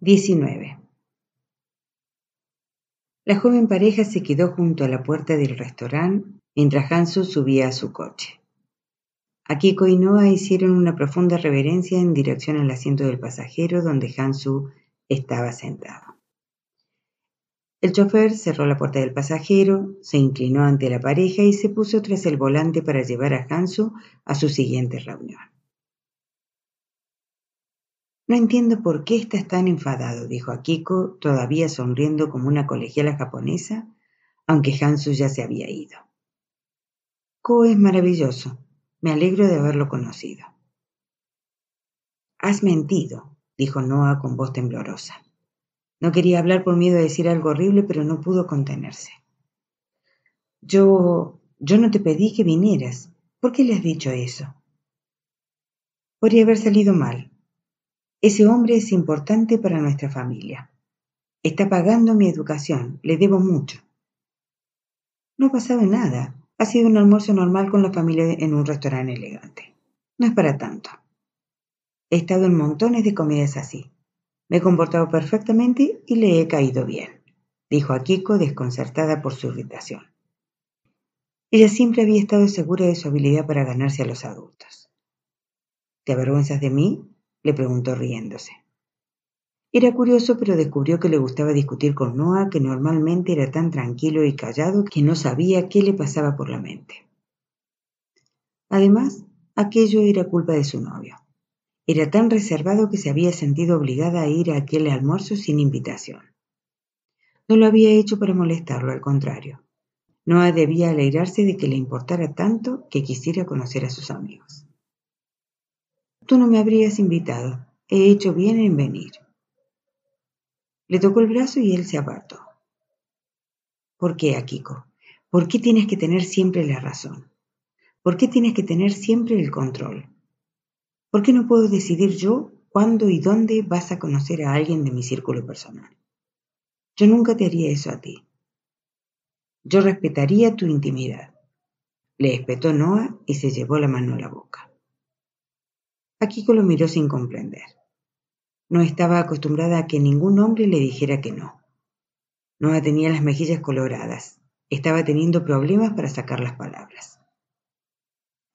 19. La joven pareja se quedó junto a la puerta del restaurante mientras Hansu subía a su coche. Akiko y Noah hicieron una profunda reverencia en dirección al asiento del pasajero donde Hansu estaba sentado. El chofer cerró la puerta del pasajero, se inclinó ante la pareja y se puso tras el volante para llevar a Hansu a su siguiente reunión. No entiendo por qué estás tan enfadado, dijo Akiko, todavía sonriendo como una colegiala japonesa, aunque Hansu ya se había ido. Ko es maravilloso. Me alegro de haberlo conocido. Has mentido, dijo Noah con voz temblorosa. No quería hablar por miedo a decir algo horrible, pero no pudo contenerse. Yo. yo no te pedí que vinieras. ¿Por qué le has dicho eso? Podría haber salido mal, ese hombre es importante para nuestra familia. Está pagando mi educación, le debo mucho. No ha pasado nada. Ha sido un almuerzo normal con la familia en un restaurante elegante. No es para tanto. He estado en montones de comidas así. Me he comportado perfectamente y le he caído bien, dijo Akiko desconcertada por su irritación. Ella siempre había estado segura de su habilidad para ganarse a los adultos. ¿Te avergüenzas de mí? Le preguntó riéndose. Era curioso, pero descubrió que le gustaba discutir con Noah, que normalmente era tan tranquilo y callado que no sabía qué le pasaba por la mente. Además, aquello era culpa de su novio. Era tan reservado que se había sentido obligada a ir a aquel almuerzo sin invitación. No lo había hecho para molestarlo, al contrario. Noah debía alegrarse de que le importara tanto que quisiera conocer a sus amigos. Tú no me habrías invitado. He hecho bien en venir. Le tocó el brazo y él se apartó. ¿Por qué, Akiko? ¿Por qué tienes que tener siempre la razón? ¿Por qué tienes que tener siempre el control? ¿Por qué no puedo decidir yo cuándo y dónde vas a conocer a alguien de mi círculo personal? Yo nunca te haría eso a ti. Yo respetaría tu intimidad. Le espetó Noah y se llevó la mano a la boca. Akiko lo miró sin comprender. No estaba acostumbrada a que ningún hombre le dijera que no. Noah tenía las mejillas coloradas. Estaba teniendo problemas para sacar las palabras.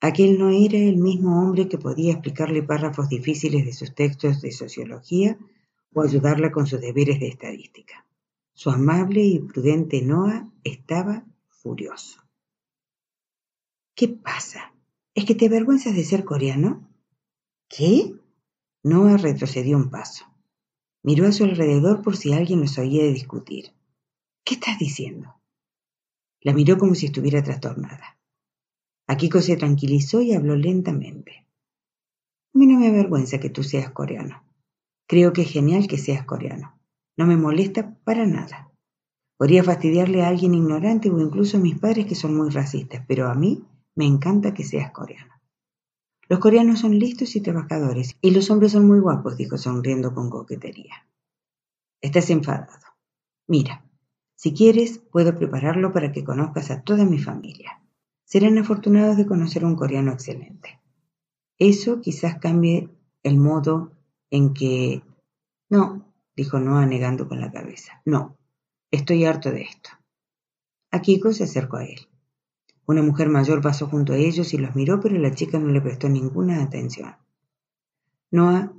Aquel no era el mismo hombre que podía explicarle párrafos difíciles de sus textos de sociología o ayudarla con sus deberes de estadística. Su amable y prudente Noah estaba furioso. ¿Qué pasa? ¿Es que te avergüenzas de ser coreano? ¿Qué? Noah retrocedió un paso. Miró a su alrededor por si alguien los oía discutir. ¿Qué estás diciendo? La miró como si estuviera trastornada. Akiko se tranquilizó y habló lentamente. A mí no me avergüenza que tú seas coreano. Creo que es genial que seas coreano. No me molesta para nada. Podría fastidiarle a alguien ignorante o incluso a mis padres que son muy racistas, pero a mí me encanta que seas coreano. Los coreanos son listos y trabajadores, y los hombres son muy guapos, dijo sonriendo con coquetería. Estás enfadado. Mira, si quieres, puedo prepararlo para que conozcas a toda mi familia. Serán afortunados de conocer a un coreano excelente. Eso quizás cambie el modo en que... No, dijo Noah negando con la cabeza. No, estoy harto de esto. Akiko se acercó a él. Una mujer mayor pasó junto a ellos y los miró, pero la chica no le prestó ninguna atención. Noah,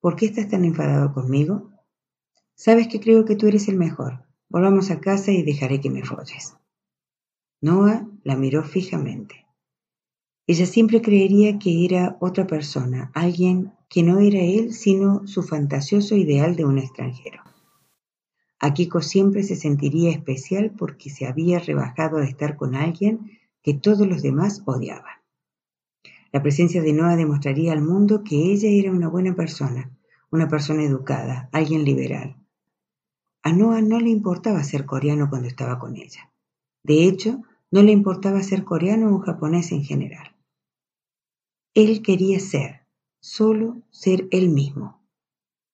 ¿por qué estás tan enfadado conmigo? Sabes que creo que tú eres el mejor. Volvamos a casa y dejaré que me folles. Noah la miró fijamente. Ella siempre creería que era otra persona, alguien que no era él, sino su fantasioso ideal de un extranjero. Akiko siempre se sentiría especial porque se había rebajado a estar con alguien que todos los demás odiaban. La presencia de Noah demostraría al mundo que ella era una buena persona, una persona educada, alguien liberal. A Noah no le importaba ser coreano cuando estaba con ella. De hecho, no le importaba ser coreano o japonés en general. Él quería ser, solo ser él mismo,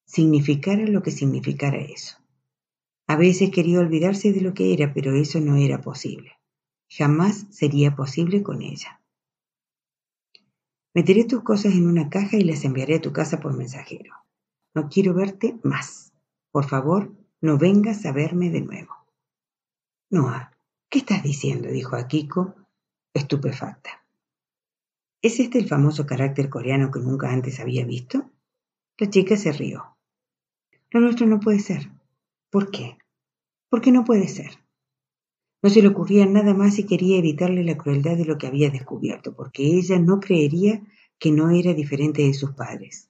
significara lo que significara eso. A veces quería olvidarse de lo que era, pero eso no era posible. Jamás sería posible con ella. Meteré tus cosas en una caja y las enviaré a tu casa por mensajero. No quiero verte más. Por favor, no vengas a verme de nuevo. Noah, ¿qué estás diciendo? dijo Akiko, estupefacta. ¿Es este el famoso carácter coreano que nunca antes había visto? La chica se rió. Lo nuestro no puede ser. ¿Por qué? ¿Por qué no puede ser? No se le ocurría nada más y quería evitarle la crueldad de lo que había descubierto, porque ella no creería que no era diferente de sus padres.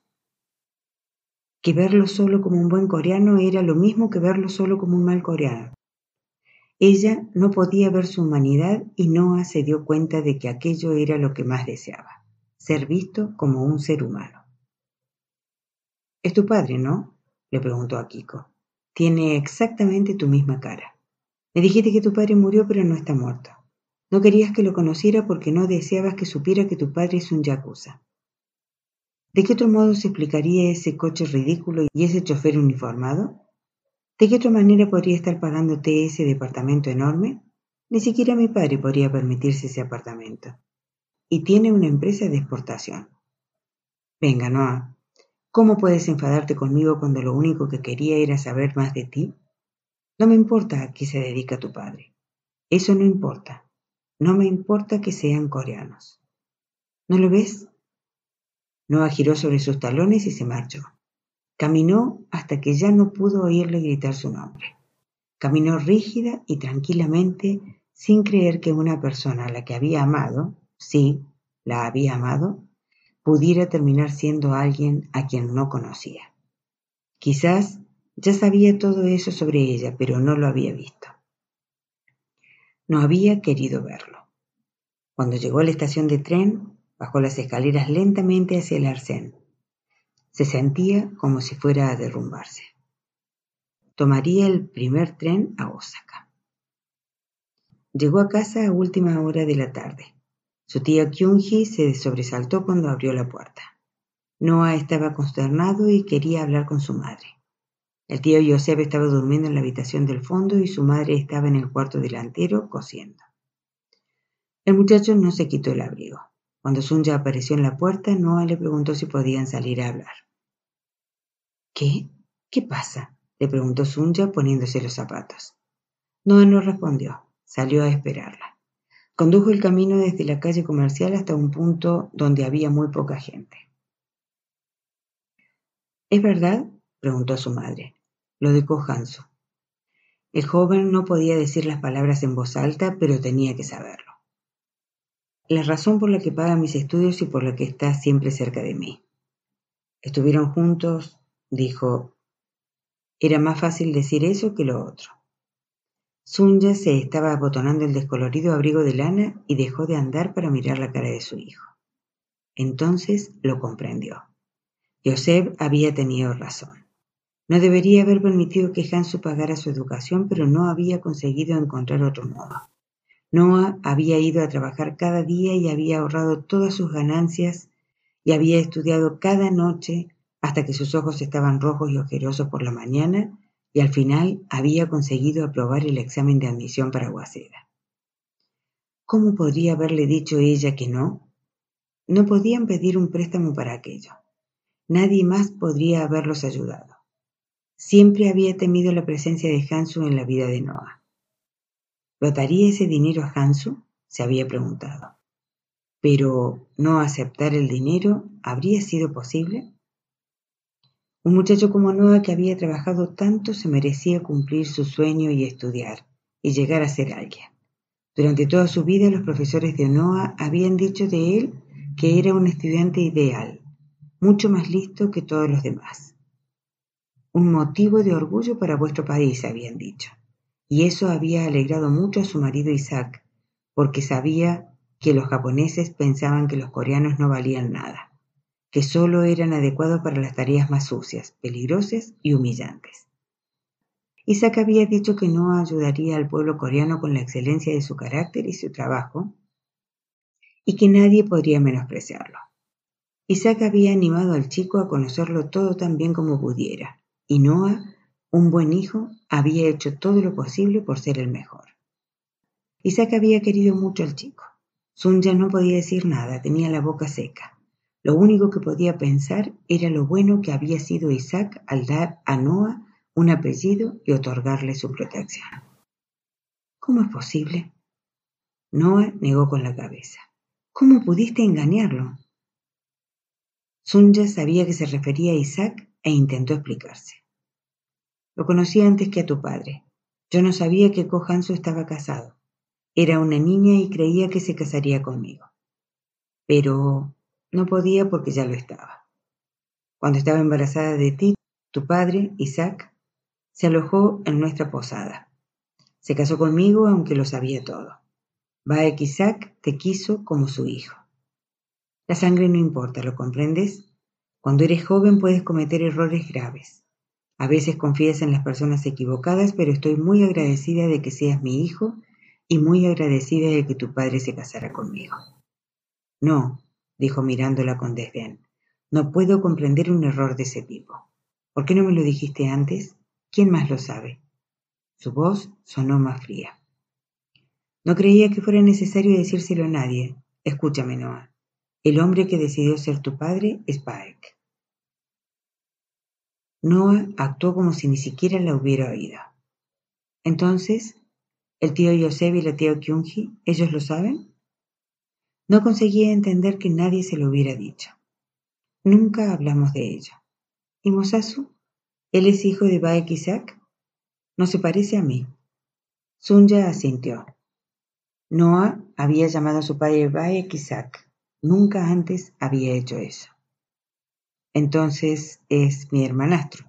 Que verlo solo como un buen coreano era lo mismo que verlo solo como un mal coreano. Ella no podía ver su humanidad y Noah se dio cuenta de que aquello era lo que más deseaba, ser visto como un ser humano. ¿Es tu padre, no? le preguntó a Kiko. Tiene exactamente tu misma cara. Me dijiste que tu padre murió pero no está muerto. No querías que lo conociera porque no deseabas que supiera que tu padre es un yakuza. ¿De qué otro modo se explicaría ese coche ridículo y ese chofer uniformado? ¿De qué otra manera podría estar pagándote ese departamento enorme? Ni siquiera mi padre podría permitirse ese apartamento. Y tiene una empresa de exportación. Venga, Noah, ¿cómo puedes enfadarte conmigo cuando lo único que quería era saber más de ti? No me importa a qué se dedica tu padre. Eso no importa. No me importa que sean coreanos. ¿No lo ves? Noah giró sobre sus talones y se marchó. Caminó hasta que ya no pudo oírle gritar su nombre. Caminó rígida y tranquilamente, sin creer que una persona a la que había amado, sí, la había amado, pudiera terminar siendo alguien a quien no conocía. Quizás ya sabía todo eso sobre ella, pero no lo había visto. No había querido verlo. Cuando llegó a la estación de tren, bajó las escaleras lentamente hacia el arcén. Se sentía como si fuera a derrumbarse. Tomaría el primer tren a Osaka. Llegó a casa a última hora de la tarde. Su tía Kyunji se sobresaltó cuando abrió la puerta. Noah estaba consternado y quería hablar con su madre. El tío Joseph estaba durmiendo en la habitación del fondo y su madre estaba en el cuarto delantero cosiendo. El muchacho no se quitó el abrigo. Cuando Sunja apareció en la puerta, Noah le preguntó si podían salir a hablar. ¿Qué? ¿Qué pasa? le preguntó Sunja poniéndose los zapatos. Noah no respondió. Salió a esperarla. Condujo el camino desde la calle comercial hasta un punto donde había muy poca gente. ¿Es verdad? preguntó su madre. Lo dejó Hanso. El joven no podía decir las palabras en voz alta, pero tenía que saberlo. La razón por la que paga mis estudios y por la que está siempre cerca de mí. Estuvieron juntos, dijo. Era más fácil decir eso que lo otro. Sunya se estaba abotonando el descolorido abrigo de lana y dejó de andar para mirar la cara de su hijo. Entonces lo comprendió. Joseph había tenido razón. No debería haber permitido que Hansu pagara su educación, pero no había conseguido encontrar otro modo. Noah había ido a trabajar cada día y había ahorrado todas sus ganancias y había estudiado cada noche hasta que sus ojos estaban rojos y ojerosos por la mañana y al final había conseguido aprobar el examen de admisión para Waseda. ¿Cómo podría haberle dicho ella que no? No podían pedir un préstamo para aquello. Nadie más podría haberlos ayudado. Siempre había temido la presencia de Hansu en la vida de Noah. ¿Votaría ese dinero a Hansu? se había preguntado. Pero no aceptar el dinero habría sido posible. Un muchacho como Noah que había trabajado tanto se merecía cumplir su sueño y estudiar y llegar a ser alguien. Durante toda su vida los profesores de Noah habían dicho de él que era un estudiante ideal, mucho más listo que todos los demás un motivo de orgullo para vuestro país, habían dicho. Y eso había alegrado mucho a su marido Isaac, porque sabía que los japoneses pensaban que los coreanos no valían nada, que solo eran adecuados para las tareas más sucias, peligrosas y humillantes. Isaac había dicho que no ayudaría al pueblo coreano con la excelencia de su carácter y su trabajo, y que nadie podría menospreciarlo. Isaac había animado al chico a conocerlo todo tan bien como pudiera, y Noah, un buen hijo, había hecho todo lo posible por ser el mejor. Isaac había querido mucho al chico. ya no podía decir nada, tenía la boca seca. Lo único que podía pensar era lo bueno que había sido Isaac al dar a Noah un apellido y otorgarle su protección. ¿Cómo es posible? Noah negó con la cabeza. ¿Cómo pudiste engañarlo? Sunja sabía que se refería a Isaac e intentó explicarse. Lo conocí antes que a tu padre. Yo no sabía que Kohansu estaba casado. Era una niña y creía que se casaría conmigo. Pero no podía porque ya lo estaba. Cuando estaba embarazada de ti, tu padre, Isaac, se alojó en nuestra posada. Se casó conmigo aunque lo sabía todo. Baek Isaac te quiso como su hijo. La sangre no importa, ¿lo comprendes? Cuando eres joven puedes cometer errores graves. A veces confías en las personas equivocadas, pero estoy muy agradecida de que seas mi hijo y muy agradecida de que tu padre se casara conmigo. No, dijo mirándola con desdén, no puedo comprender un error de ese tipo. ¿Por qué no me lo dijiste antes? ¿Quién más lo sabe? Su voz sonó más fría. No creía que fuera necesario decírselo a nadie. Escúchame, Noah. El hombre que decidió ser tu padre es Baek. Noah actuó como si ni siquiera la hubiera oído. Entonces, ¿el tío Yosef y la tía Kyunji, ellos lo saben? No conseguía entender que nadie se lo hubiera dicho. Nunca hablamos de ello. ¿Y Mosasu? ¿Él es hijo de Baek Isaac? No se parece a mí. Sunya asintió. Noah había llamado a su padre Baek Isaac. Nunca antes había hecho eso. Entonces es mi hermanastro.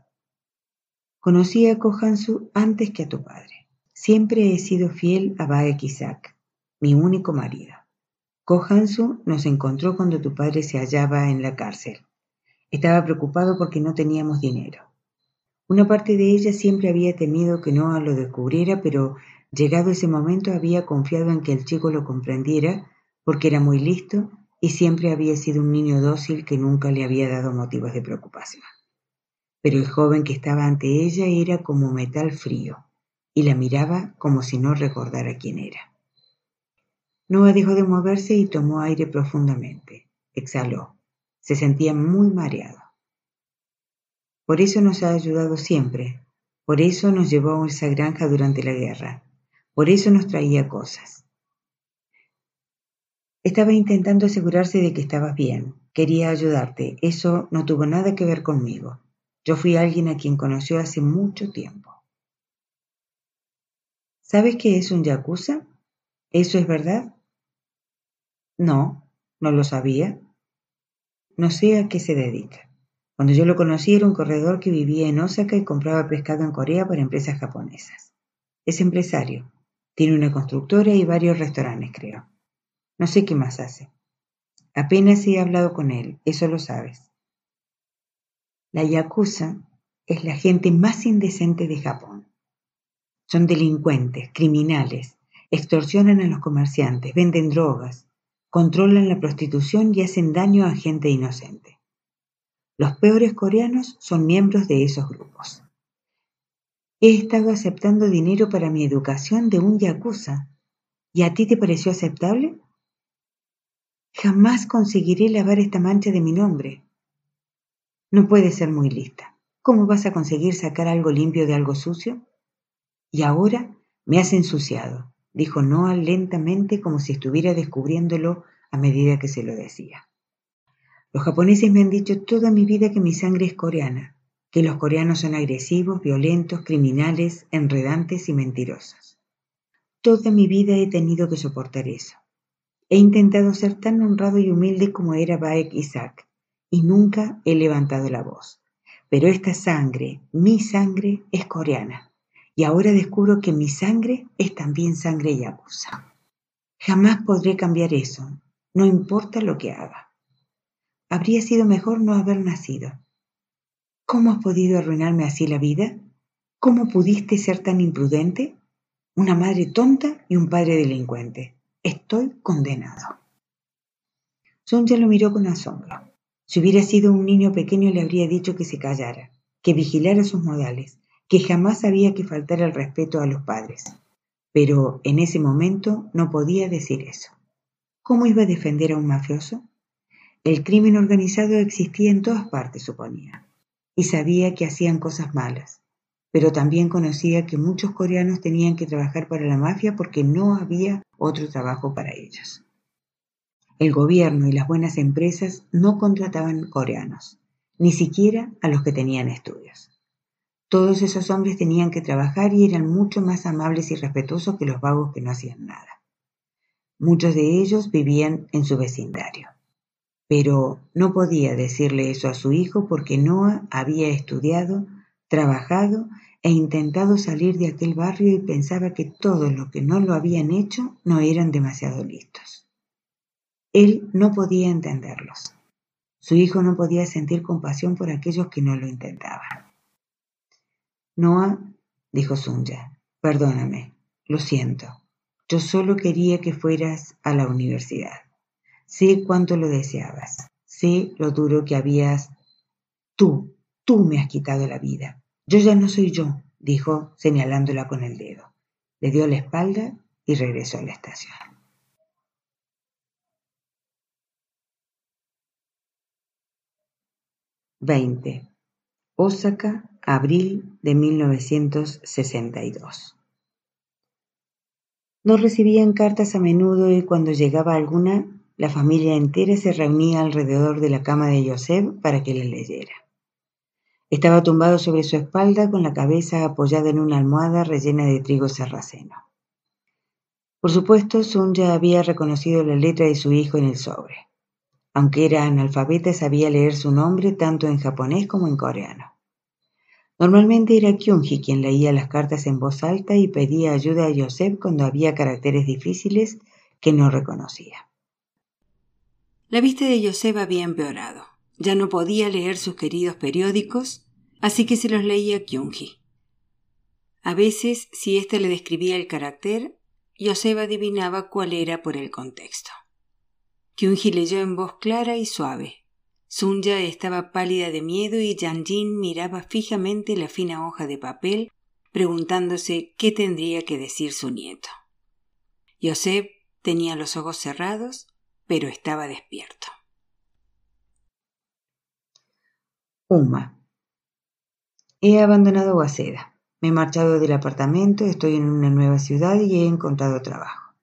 Conocí a Kohansu antes que a tu padre. Siempre he sido fiel a Baek Isaac, mi único marido. Kohansu nos encontró cuando tu padre se hallaba en la cárcel. Estaba preocupado porque no teníamos dinero. Una parte de ella siempre había temido que Noah lo descubriera, pero llegado ese momento había confiado en que el chico lo comprendiera porque era muy listo y siempre había sido un niño dócil que nunca le había dado motivos de preocupación. Pero el joven que estaba ante ella era como metal frío, y la miraba como si no recordara quién era. Noah dejó de moverse y tomó aire profundamente. Exhaló. Se sentía muy mareado. Por eso nos ha ayudado siempre. Por eso nos llevó a esa granja durante la guerra. Por eso nos traía cosas. Estaba intentando asegurarse de que estabas bien. Quería ayudarte. Eso no tuvo nada que ver conmigo. Yo fui alguien a quien conoció hace mucho tiempo. ¿Sabes qué es un yakuza? ¿Eso es verdad? No, no lo sabía. No sé a qué se dedica. Cuando yo lo conocí era un corredor que vivía en Osaka y compraba pescado en Corea para empresas japonesas. Es empresario. Tiene una constructora y varios restaurantes, creo. No sé qué más hace. Apenas he hablado con él, eso lo sabes. La Yakuza es la gente más indecente de Japón. Son delincuentes, criminales, extorsionan a los comerciantes, venden drogas, controlan la prostitución y hacen daño a gente inocente. Los peores coreanos son miembros de esos grupos. He estado aceptando dinero para mi educación de un yakuza. ¿Y a ti te pareció aceptable? Jamás conseguiré lavar esta mancha de mi nombre. No puedes ser muy lista. ¿Cómo vas a conseguir sacar algo limpio de algo sucio? Y ahora me has ensuciado, dijo Noah lentamente como si estuviera descubriéndolo a medida que se lo decía. Los japoneses me han dicho toda mi vida que mi sangre es coreana, que los coreanos son agresivos, violentos, criminales, enredantes y mentirosos. Toda mi vida he tenido que soportar eso. He intentado ser tan honrado y humilde como era Baek Isaac, y nunca he levantado la voz. Pero esta sangre, mi sangre, es coreana, y ahora descubro que mi sangre es también sangre yakuza. Jamás podré cambiar eso, no importa lo que haga. Habría sido mejor no haber nacido. ¿Cómo has podido arruinarme así la vida? ¿Cómo pudiste ser tan imprudente? Una madre tonta y un padre delincuente. Estoy condenado. Sonja lo miró con asombro. Si hubiera sido un niño pequeño le habría dicho que se callara, que vigilara sus modales, que jamás había que faltar el respeto a los padres. Pero en ese momento no podía decir eso. ¿Cómo iba a defender a un mafioso? El crimen organizado existía en todas partes, suponía, y sabía que hacían cosas malas, pero también conocía que muchos coreanos tenían que trabajar para la mafia porque no había otro trabajo para ellos. El gobierno y las buenas empresas no contrataban coreanos, ni siquiera a los que tenían estudios. Todos esos hombres tenían que trabajar y eran mucho más amables y respetuosos que los vagos que no hacían nada. Muchos de ellos vivían en su vecindario. Pero no podía decirle eso a su hijo porque Noah había estudiado, trabajado e intentado salir de aquel barrio y pensaba que todos los que no lo habían hecho no eran demasiado listos. Él no podía entenderlos. Su hijo no podía sentir compasión por aquellos que no lo intentaban. Noah, dijo Sunya, perdóname, lo siento. Yo solo quería que fueras a la universidad. Sé cuánto lo deseabas. Sé lo duro que habías. Tú, tú me has quitado la vida. Yo ya no soy yo, dijo, señalándola con el dedo. Le dio la espalda y regresó a la estación. Veinte. Osaka, abril de 1962. No recibían cartas a menudo y cuando llegaba alguna, la familia entera se reunía alrededor de la cama de Joseph para que le leyera. Estaba tumbado sobre su espalda con la cabeza apoyada en una almohada rellena de trigo sarraceno. Por supuesto, Sun ya había reconocido la letra de su hijo en el sobre. Aunque era analfabeta, sabía leer su nombre tanto en japonés como en coreano. Normalmente era Kyunji quien leía las cartas en voz alta y pedía ayuda a Joseph cuando había caracteres difíciles que no reconocía. La vista de Joseph había empeorado. Ya no podía leer sus queridos periódicos, así que se los leía Kyunji. A veces, si éste le describía el carácter, Yosef adivinaba cuál era por el contexto. Kyunji leyó en voz clara y suave. Sunya estaba pálida de miedo y Janjin miraba fijamente la fina hoja de papel, preguntándose qué tendría que decir su nieto. Yosef tenía los ojos cerrados, pero estaba despierto. He abandonado Waseda. Me he marchado del apartamento, estoy en una nueva ciudad y he encontrado trabajo.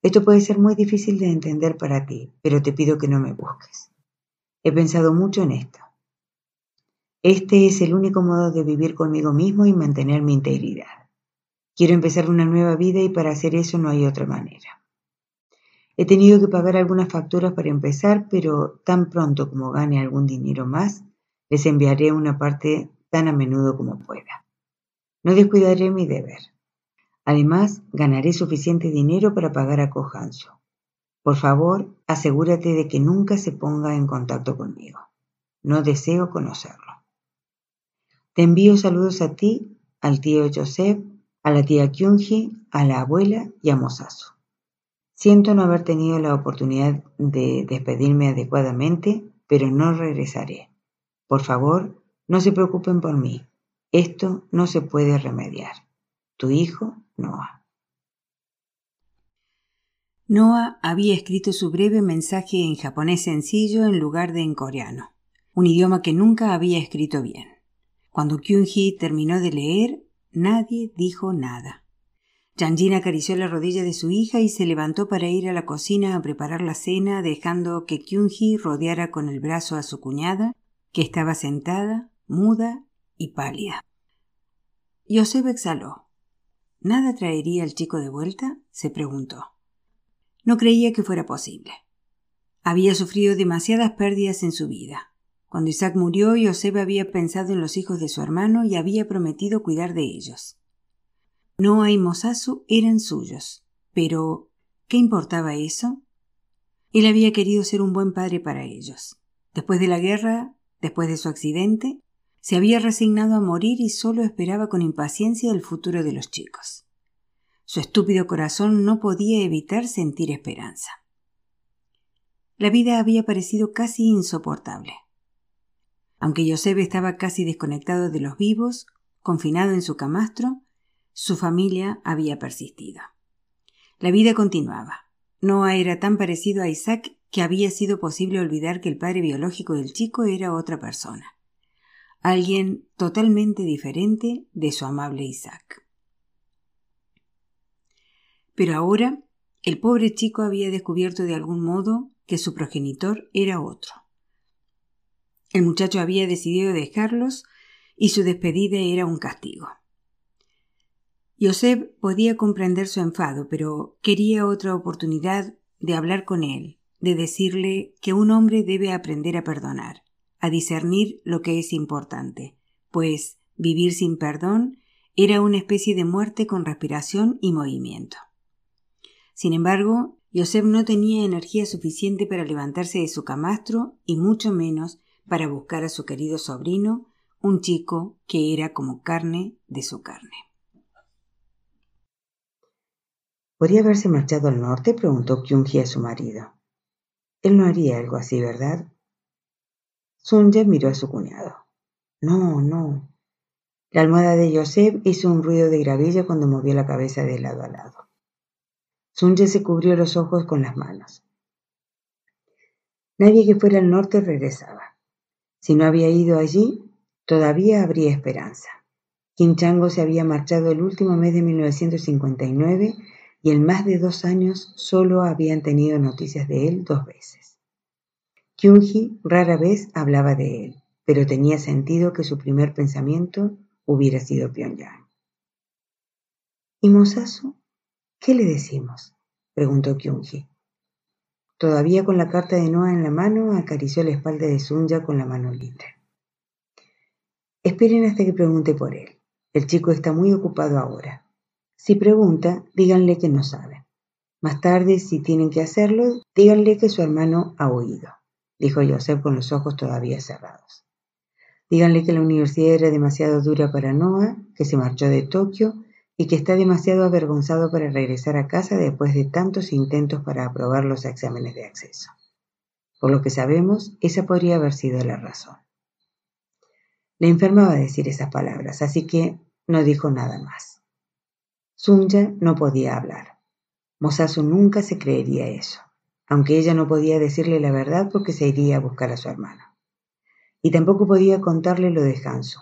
Esto puede ser muy difícil de entender para ti, pero te pido que no me busques. He pensado mucho en esto. Este es el único modo de vivir conmigo mismo y mantener mi integridad. Quiero empezar una nueva vida y para hacer eso no hay otra manera. He tenido que pagar algunas facturas para empezar, pero tan pronto como gane algún dinero más, les enviaré una parte tan a menudo como pueda. No descuidaré mi deber. Además, ganaré suficiente dinero para pagar a Kohansu. Por favor, asegúrate de que nunca se ponga en contacto conmigo. No deseo conocerlo. Te envío saludos a ti, al tío Joseph, a la tía Kyunji, a la abuela y a Mosasu. Siento no haber tenido la oportunidad de despedirme adecuadamente, pero no regresaré. Por favor, no se preocupen por mí. Esto no se puede remediar. Tu hijo, Noah. Noah había escrito su breve mensaje en japonés sencillo en lugar de en coreano, un idioma que nunca había escrito bien. Cuando Kyunji terminó de leer, nadie dijo nada. Janjin acarició la rodilla de su hija y se levantó para ir a la cocina a preparar la cena, dejando que Kyunji rodeara con el brazo a su cuñada que estaba sentada, muda y pálida. Yosef exhaló. ¿Nada traería al chico de vuelta? se preguntó. No creía que fuera posible. Había sufrido demasiadas pérdidas en su vida. Cuando Isaac murió, Yosef había pensado en los hijos de su hermano y había prometido cuidar de ellos. Noah y Mosasu eran suyos, pero ¿qué importaba eso? Él había querido ser un buen padre para ellos. Después de la guerra, Después de su accidente, se había resignado a morir y solo esperaba con impaciencia el futuro de los chicos. Su estúpido corazón no podía evitar sentir esperanza. La vida había parecido casi insoportable. Aunque Joseph estaba casi desconectado de los vivos, confinado en su camastro, su familia había persistido. La vida continuaba. Noah era tan parecido a Isaac que había sido posible olvidar que el padre biológico del chico era otra persona. alguien totalmente diferente de su amable Isaac. Pero ahora el pobre chico había descubierto de algún modo que su progenitor era otro. El muchacho había decidido dejarlos y su despedida era un castigo. Joseph podía comprender su enfado, pero quería otra oportunidad de hablar con él, de decirle que un hombre debe aprender a perdonar, a discernir lo que es importante, pues vivir sin perdón era una especie de muerte con respiración y movimiento. Sin embargo, Joseph no tenía energía suficiente para levantarse de su camastro y mucho menos para buscar a su querido sobrino, un chico que era como carne de su carne. ¿Podría haberse marchado al norte? preguntó Kyung-hee a su marido. Él no haría algo así, ¿verdad? Sunja miró a su cuñado. No, no. La almohada de Joseph hizo un ruido de gravilla cuando movió la cabeza de lado a lado. Sunja se cubrió los ojos con las manos. Nadie que fuera al norte regresaba. Si no había ido allí, todavía habría esperanza. Kim Chango se había marchado el último mes de 1959 y en más de dos años solo habían tenido noticias de él dos veces. Kyunji rara vez hablaba de él, pero tenía sentido que su primer pensamiento hubiera sido Pyongyang. ¿Y Mosasu? ¿Qué le decimos? preguntó Kyunji. Todavía con la carta de Noah en la mano, acarició la espalda de Sunya con la mano libre. Esperen hasta que pregunte por él. El chico está muy ocupado ahora. Si pregunta, díganle que no sabe. Más tarde, si tienen que hacerlo, díganle que su hermano ha oído, dijo Joseph con los ojos todavía cerrados. Díganle que la universidad era demasiado dura para Noah, que se marchó de Tokio y que está demasiado avergonzado para regresar a casa después de tantos intentos para aprobar los exámenes de acceso. Por lo que sabemos, esa podría haber sido la razón. Le enfermaba decir esas palabras, así que no dijo nada más. Sunja no podía hablar. Mosasu nunca se creería eso, aunque ella no podía decirle la verdad porque se iría a buscar a su hermano. Y tampoco podía contarle lo de Hansu.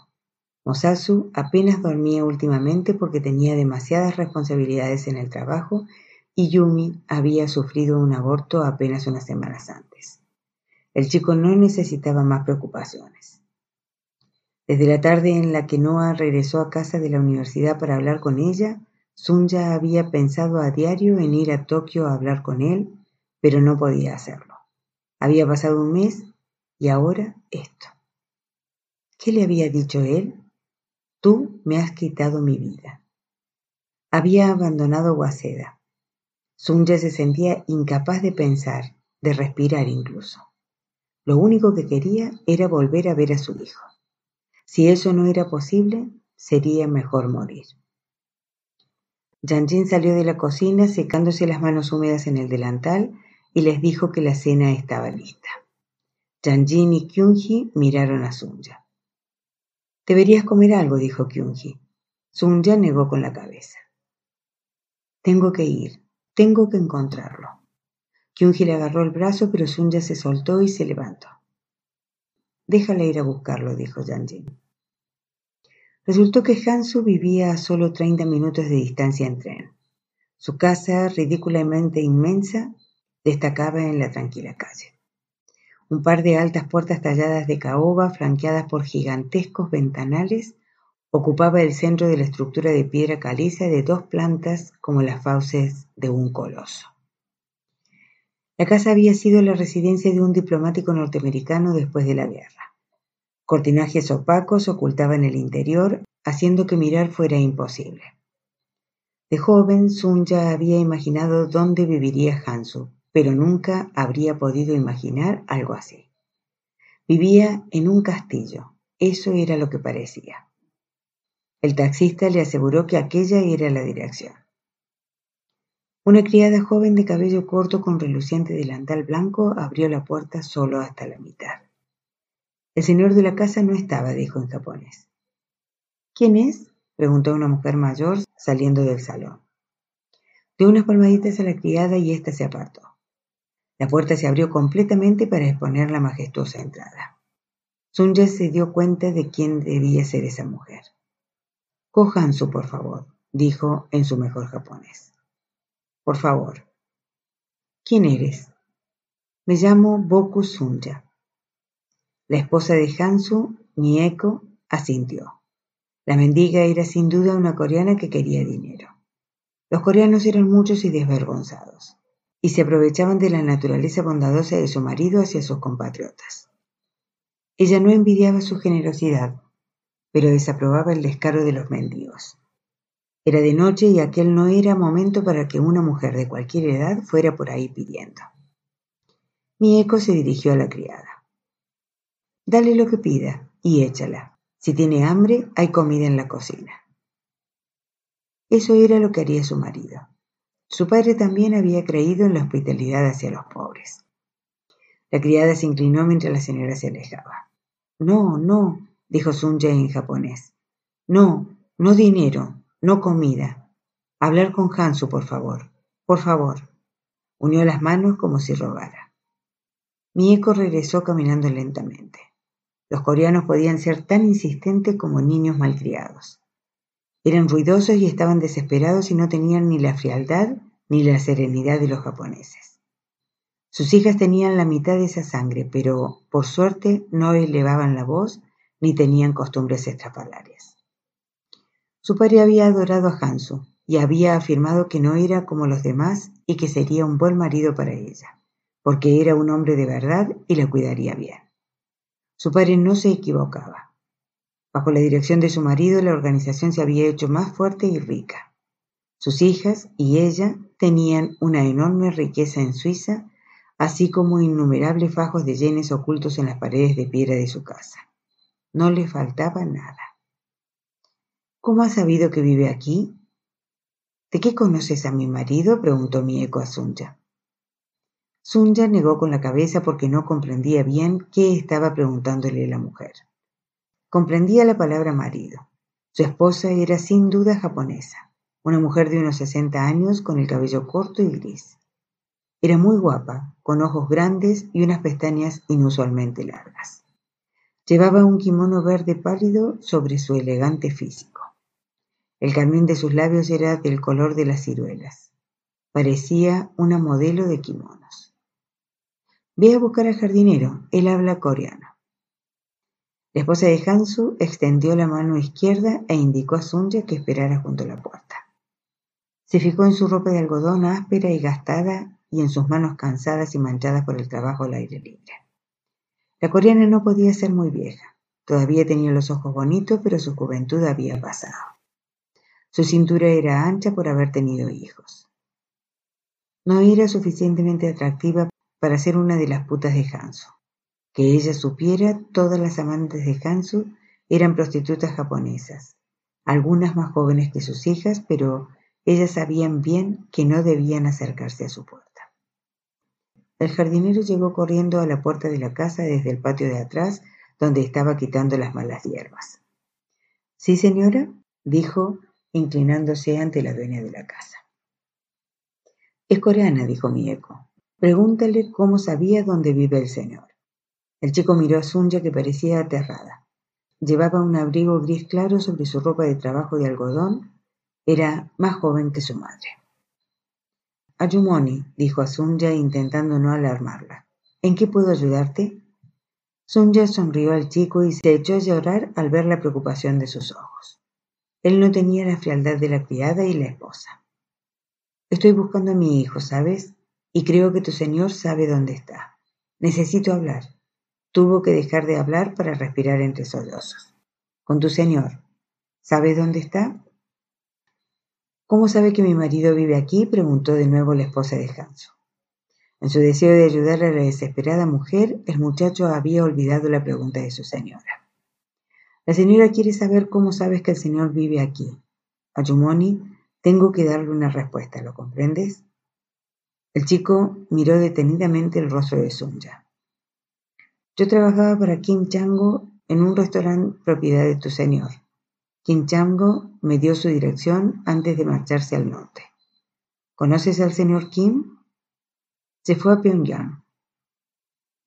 Mosasu apenas dormía últimamente porque tenía demasiadas responsabilidades en el trabajo y Yumi había sufrido un aborto apenas unas semanas antes. El chico no necesitaba más preocupaciones. Desde la tarde en la que Noah regresó a casa de la universidad para hablar con ella, ya había pensado a diario en ir a Tokio a hablar con él, pero no podía hacerlo. Había pasado un mes y ahora esto. ¿Qué le había dicho él? Tú me has quitado mi vida. Había abandonado Waseda. Sunja se sentía incapaz de pensar, de respirar incluso. Lo único que quería era volver a ver a su hijo. Si eso no era posible, sería mejor morir. Yanjin salió de la cocina secándose las manos húmedas en el delantal y les dijo que la cena estaba lista. Yanjin y Kyunji miraron a Sunja. Deberías comer algo, dijo Kyunji. Sunja negó con la cabeza. Tengo que ir, tengo que encontrarlo. Kyunji le agarró el brazo, pero Sunja se soltó y se levantó. Déjale ir a buscarlo, dijo Yanjin. Resultó que Hansu vivía a solo 30 minutos de distancia en tren. Su casa, ridículamente inmensa, destacaba en la tranquila calle. Un par de altas puertas talladas de caoba, flanqueadas por gigantescos ventanales, ocupaba el centro de la estructura de piedra caliza de dos plantas como las fauces de un coloso. La casa había sido la residencia de un diplomático norteamericano después de la guerra. Cortinajes opacos ocultaban el interior, haciendo que mirar fuera imposible. De joven, Sun ya había imaginado dónde viviría Hansu, pero nunca habría podido imaginar algo así. Vivía en un castillo, eso era lo que parecía. El taxista le aseguró que aquella era la dirección. Una criada joven de cabello corto con reluciente delantal blanco abrió la puerta solo hasta la mitad. El señor de la casa no estaba, dijo en japonés. ¿Quién es? preguntó una mujer mayor saliendo del salón. Dio unas palmaditas a la criada y ésta se apartó. La puerta se abrió completamente para exponer la majestuosa entrada. Sunja se dio cuenta de quién debía ser esa mujer. Kohansu, por favor, dijo en su mejor japonés. Por favor. ¿Quién eres? Me llamo Boku Sunja. La esposa de Hansu, Mieko, asintió. La mendiga era sin duda una coreana que quería dinero. Los coreanos eran muchos y desvergonzados, y se aprovechaban de la naturaleza bondadosa de su marido hacia sus compatriotas. Ella no envidiaba su generosidad, pero desaprobaba el descaro de los mendigos. Era de noche y aquel no era momento para que una mujer de cualquier edad fuera por ahí pidiendo. Mi eco se dirigió a la criada. Dale lo que pida y échala. Si tiene hambre, hay comida en la cocina. Eso era lo que haría su marido. Su padre también había creído en la hospitalidad hacia los pobres. La criada se inclinó mientras la señora se alejaba. No, no, dijo Sun en japonés. No, no dinero, no comida. Hablar con Hansu, por favor. Por favor. Unió las manos como si rogara. Mieko regresó caminando lentamente. Los coreanos podían ser tan insistentes como niños malcriados. Eran ruidosos y estaban desesperados y no tenían ni la frialdad ni la serenidad de los japoneses. Sus hijas tenían la mitad de esa sangre, pero por suerte no elevaban la voz ni tenían costumbres estrafalarias. Su padre había adorado a Hansu y había afirmado que no era como los demás y que sería un buen marido para ella, porque era un hombre de verdad y la cuidaría bien. Su padre no se equivocaba. Bajo la dirección de su marido, la organización se había hecho más fuerte y rica. Sus hijas y ella tenían una enorme riqueza en Suiza, así como innumerables fajos de yenes ocultos en las paredes de piedra de su casa. No le faltaba nada. ¿Cómo has sabido que vive aquí? ¿De qué conoces a mi marido? preguntó mi eco a Sunja. Sunja negó con la cabeza porque no comprendía bien qué estaba preguntándole la mujer. Comprendía la palabra marido. Su esposa era sin duda japonesa, una mujer de unos sesenta años con el cabello corto y gris. Era muy guapa, con ojos grandes y unas pestañas inusualmente largas. Llevaba un kimono verde pálido sobre su elegante físico. El carmín de sus labios era del color de las ciruelas. Parecía una modelo de kimonos. Ve a buscar al jardinero, él habla coreano. La esposa de Hansu extendió la mano izquierda e indicó a Sunja que esperara junto a la puerta. Se fijó en su ropa de algodón áspera y gastada y en sus manos cansadas y manchadas por el trabajo al aire libre. La coreana no podía ser muy vieja. Todavía tenía los ojos bonitos, pero su juventud había pasado. Su cintura era ancha por haber tenido hijos. No era suficientemente atractiva para ser una de las putas de Hansu. Que ella supiera, todas las amantes de Hansu eran prostitutas japonesas, algunas más jóvenes que sus hijas, pero ellas sabían bien que no debían acercarse a su puerta. El jardinero llegó corriendo a la puerta de la casa desde el patio de atrás, donde estaba quitando las malas hierbas. Sí, señora, dijo, inclinándose ante la dueña de la casa. Es coreana, dijo mi eco. Pregúntale cómo sabía dónde vive el señor. El chico miró a Sunja que parecía aterrada. Llevaba un abrigo gris claro sobre su ropa de trabajo de algodón. Era más joven que su madre. Ayumoni, dijo a Sunja intentando no alarmarla. ¿En qué puedo ayudarte? Sunja sonrió al chico y se echó a llorar al ver la preocupación de sus ojos. Él no tenía la frialdad de la criada y la esposa. Estoy buscando a mi hijo, ¿sabes? Y creo que tu señor sabe dónde está. Necesito hablar. Tuvo que dejar de hablar para respirar entre sollozos. Con tu señor. ¿Sabes dónde está? ¿Cómo sabe que mi marido vive aquí? preguntó de nuevo la esposa de Hanso. En su deseo de ayudar a la desesperada mujer, el muchacho había olvidado la pregunta de su señora. La señora quiere saber cómo sabes que el señor vive aquí. Ayumoni, tengo que darle una respuesta, ¿lo comprendes? El chico miró detenidamente el rostro de Sunja. Yo trabajaba para Kim Chango en un restaurante propiedad de tu señor. Chango me dio su dirección antes de marcharse al norte. ¿Conoces al señor Kim? Se fue a Pyongyang.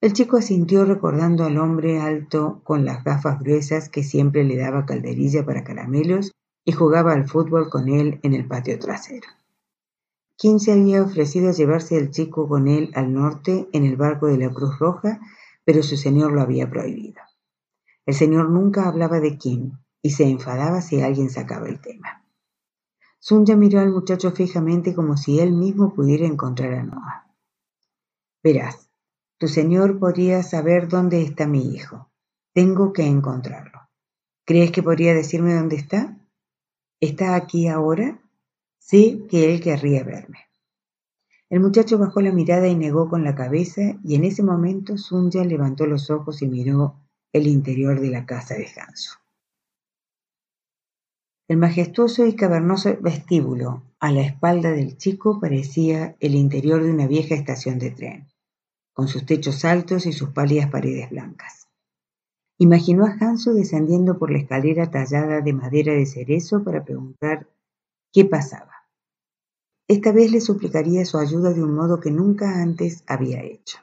El chico asintió recordando al hombre alto con las gafas gruesas que siempre le daba calderilla para caramelos y jugaba al fútbol con él en el patio trasero. ¿Quién se había ofrecido a llevarse al chico con él al norte en el barco de la Cruz Roja, pero su señor lo había prohibido. El señor nunca hablaba de Kim y se enfadaba si alguien sacaba el tema. Sunya miró al muchacho fijamente como si él mismo pudiera encontrar a Noah. Verás, tu señor podría saber dónde está mi hijo. Tengo que encontrarlo. ¿Crees que podría decirme dónde está? ¿Está aquí ahora? Sé que él querría verme. El muchacho bajó la mirada y negó con la cabeza, y en ese momento Sunya levantó los ojos y miró el interior de la casa de Hanso. El majestuoso y cavernoso vestíbulo a la espalda del chico parecía el interior de una vieja estación de tren, con sus techos altos y sus pálidas paredes blancas. Imaginó a Hanso descendiendo por la escalera tallada de madera de cerezo para preguntar qué pasaba. Esta vez le suplicaría su ayuda de un modo que nunca antes había hecho.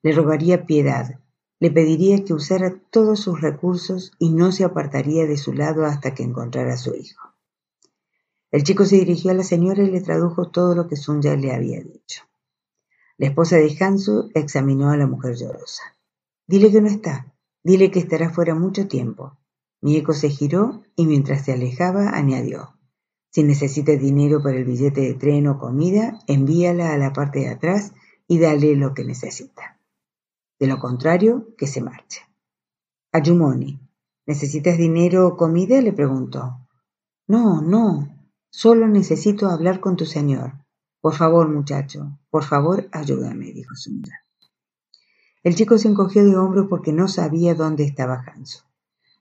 Le rogaría piedad, le pediría que usara todos sus recursos y no se apartaría de su lado hasta que encontrara a su hijo. El chico se dirigió a la señora y le tradujo todo lo que Sunya le había dicho. La esposa de Hansu examinó a la mujer llorosa. Dile que no está, dile que estará fuera mucho tiempo. Mi eco se giró y mientras se alejaba añadió. Si necesita dinero para el billete de tren o comida, envíala a la parte de atrás y dale lo que necesita. De lo contrario, que se marche. Ayumoni, ¿necesitas dinero o comida? le preguntó. No, no, solo necesito hablar con tu señor. Por favor, muchacho, por favor, ayúdame, dijo Sundar. El chico se encogió de hombros porque no sabía dónde estaba Hanso.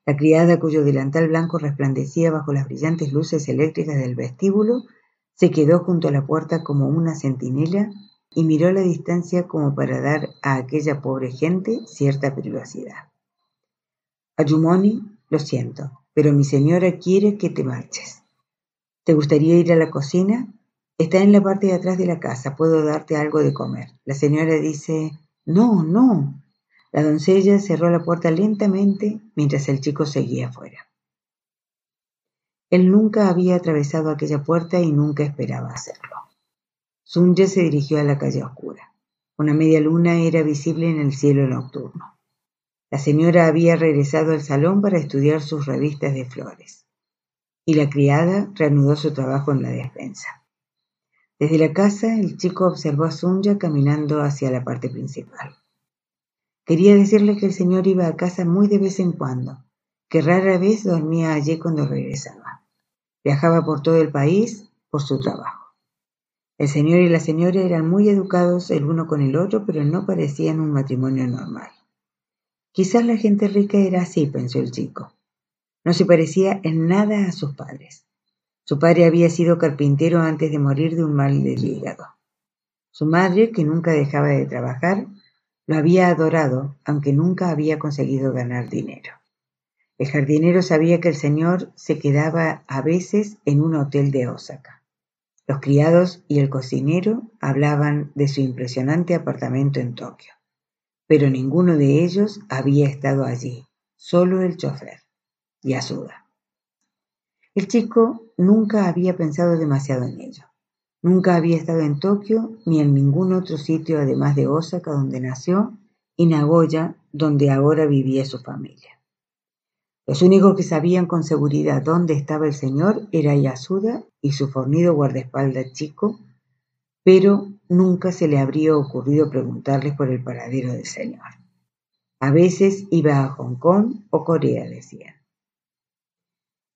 La criada, cuyo delantal blanco resplandecía bajo las brillantes luces eléctricas del vestíbulo, se quedó junto a la puerta como una centinela y miró la distancia como para dar a aquella pobre gente cierta privacidad. Ayumoni, lo siento, pero mi señora quiere que te marches. ¿Te gustaría ir a la cocina? Está en la parte de atrás de la casa, puedo darte algo de comer. La señora dice, no, no, la doncella cerró la puerta lentamente mientras el chico seguía afuera. Él nunca había atravesado aquella puerta y nunca esperaba hacerlo. Sunja se dirigió a la calle oscura. Una media luna era visible en el cielo nocturno. La señora había regresado al salón para estudiar sus revistas de flores. Y la criada reanudó su trabajo en la despensa. Desde la casa, el chico observó a Sunja caminando hacia la parte principal. Quería decirle que el señor iba a casa muy de vez en cuando, que rara vez dormía allí cuando regresaba. Viajaba por todo el país por su trabajo. El señor y la señora eran muy educados el uno con el otro, pero no parecían un matrimonio normal. Quizás la gente rica era así, pensó el chico. No se parecía en nada a sus padres. Su padre había sido carpintero antes de morir de un mal del hígado. Su madre, que nunca dejaba de trabajar, lo había adorado, aunque nunca había conseguido ganar dinero. El jardinero sabía que el señor se quedaba a veces en un hotel de Osaka. Los criados y el cocinero hablaban de su impresionante apartamento en Tokio, pero ninguno de ellos había estado allí, solo el chofer, Yasuda. El chico nunca había pensado demasiado en ello. Nunca había estado en Tokio ni en ningún otro sitio además de Osaka donde nació y Nagoya donde ahora vivía su familia. Los únicos que sabían con seguridad dónde estaba el señor era Yasuda y su fornido guardaespaldas chico, pero nunca se le habría ocurrido preguntarles por el paradero del señor. A veces iba a Hong Kong o Corea, decían.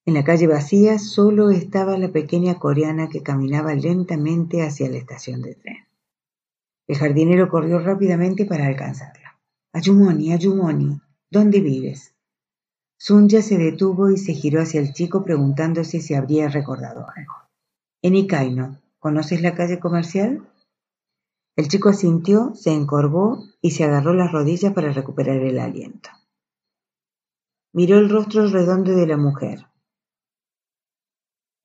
En la calle vacía solo estaba la pequeña coreana que caminaba lentamente hacia la estación de tren. El jardinero corrió rápidamente para alcanzarla. Ayumoni, Ayumoni, ¿dónde vives? Sunya se detuvo y se giró hacia el chico preguntándose si habría recordado algo. En Ikaino, ¿conoces la calle comercial? El chico asintió, se encorvó y se agarró las rodillas para recuperar el aliento. Miró el rostro redondo de la mujer.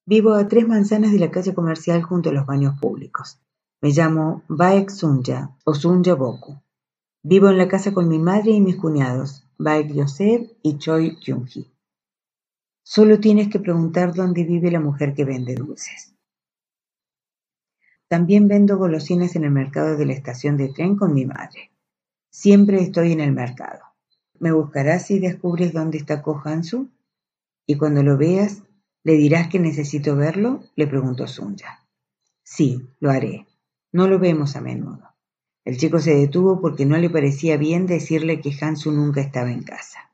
Vivo a tres manzanas de la calle comercial junto a los baños públicos. Me llamo Baek Sunya o Sunya Boku. Vivo en la casa con mi madre y mis cuñados, Baek Yosef y Choi Kyung-hee. Solo tienes que preguntar dónde vive la mujer que vende dulces. También vendo golosinas en el mercado de la estación de tren con mi madre. Siempre estoy en el mercado. ¿Me buscarás si descubres dónde está Ko Hansu? Y cuando lo veas, ¿le dirás que necesito verlo? le preguntó Sunja. Sí, lo haré. No lo vemos a menudo. El chico se detuvo porque no le parecía bien decirle que Hansu nunca estaba en casa.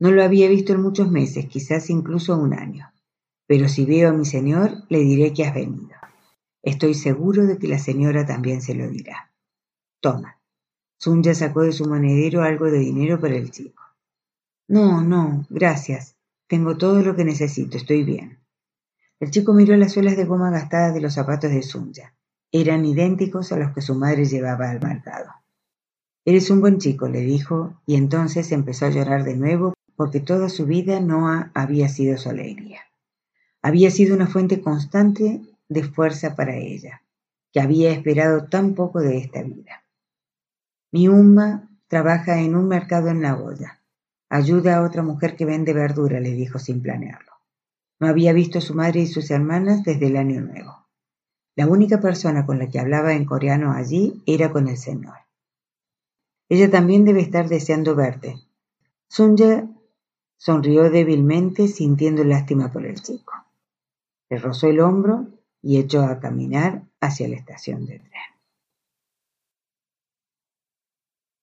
No lo había visto en muchos meses, quizás incluso un año. Pero si veo a mi señor, le diré que has venido. Estoy seguro de que la señora también se lo dirá. Toma. Sunja sacó de su monedero algo de dinero para el chico. No, no, gracias. Tengo todo lo que necesito, estoy bien. El chico miró las suelas de goma gastadas de los zapatos de Sunja. Eran idénticos a los que su madre llevaba al mercado. Eres un buen chico, le dijo, y entonces empezó a llorar de nuevo porque toda su vida Noah había sido su alegría. Había sido una fuente constante de fuerza para ella, que había esperado tan poco de esta vida. Mi Umma trabaja en un mercado en Nagoya. Ayuda a otra mujer que vende verdura, le dijo sin planearlo. No había visto a su madre y sus hermanas desde el año nuevo. La única persona con la que hablaba en coreano allí era con el Señor. Ella también debe estar deseando verte. Sunja sonrió débilmente sintiendo lástima por el chico. Le rozó el hombro y echó a caminar hacia la estación de tren.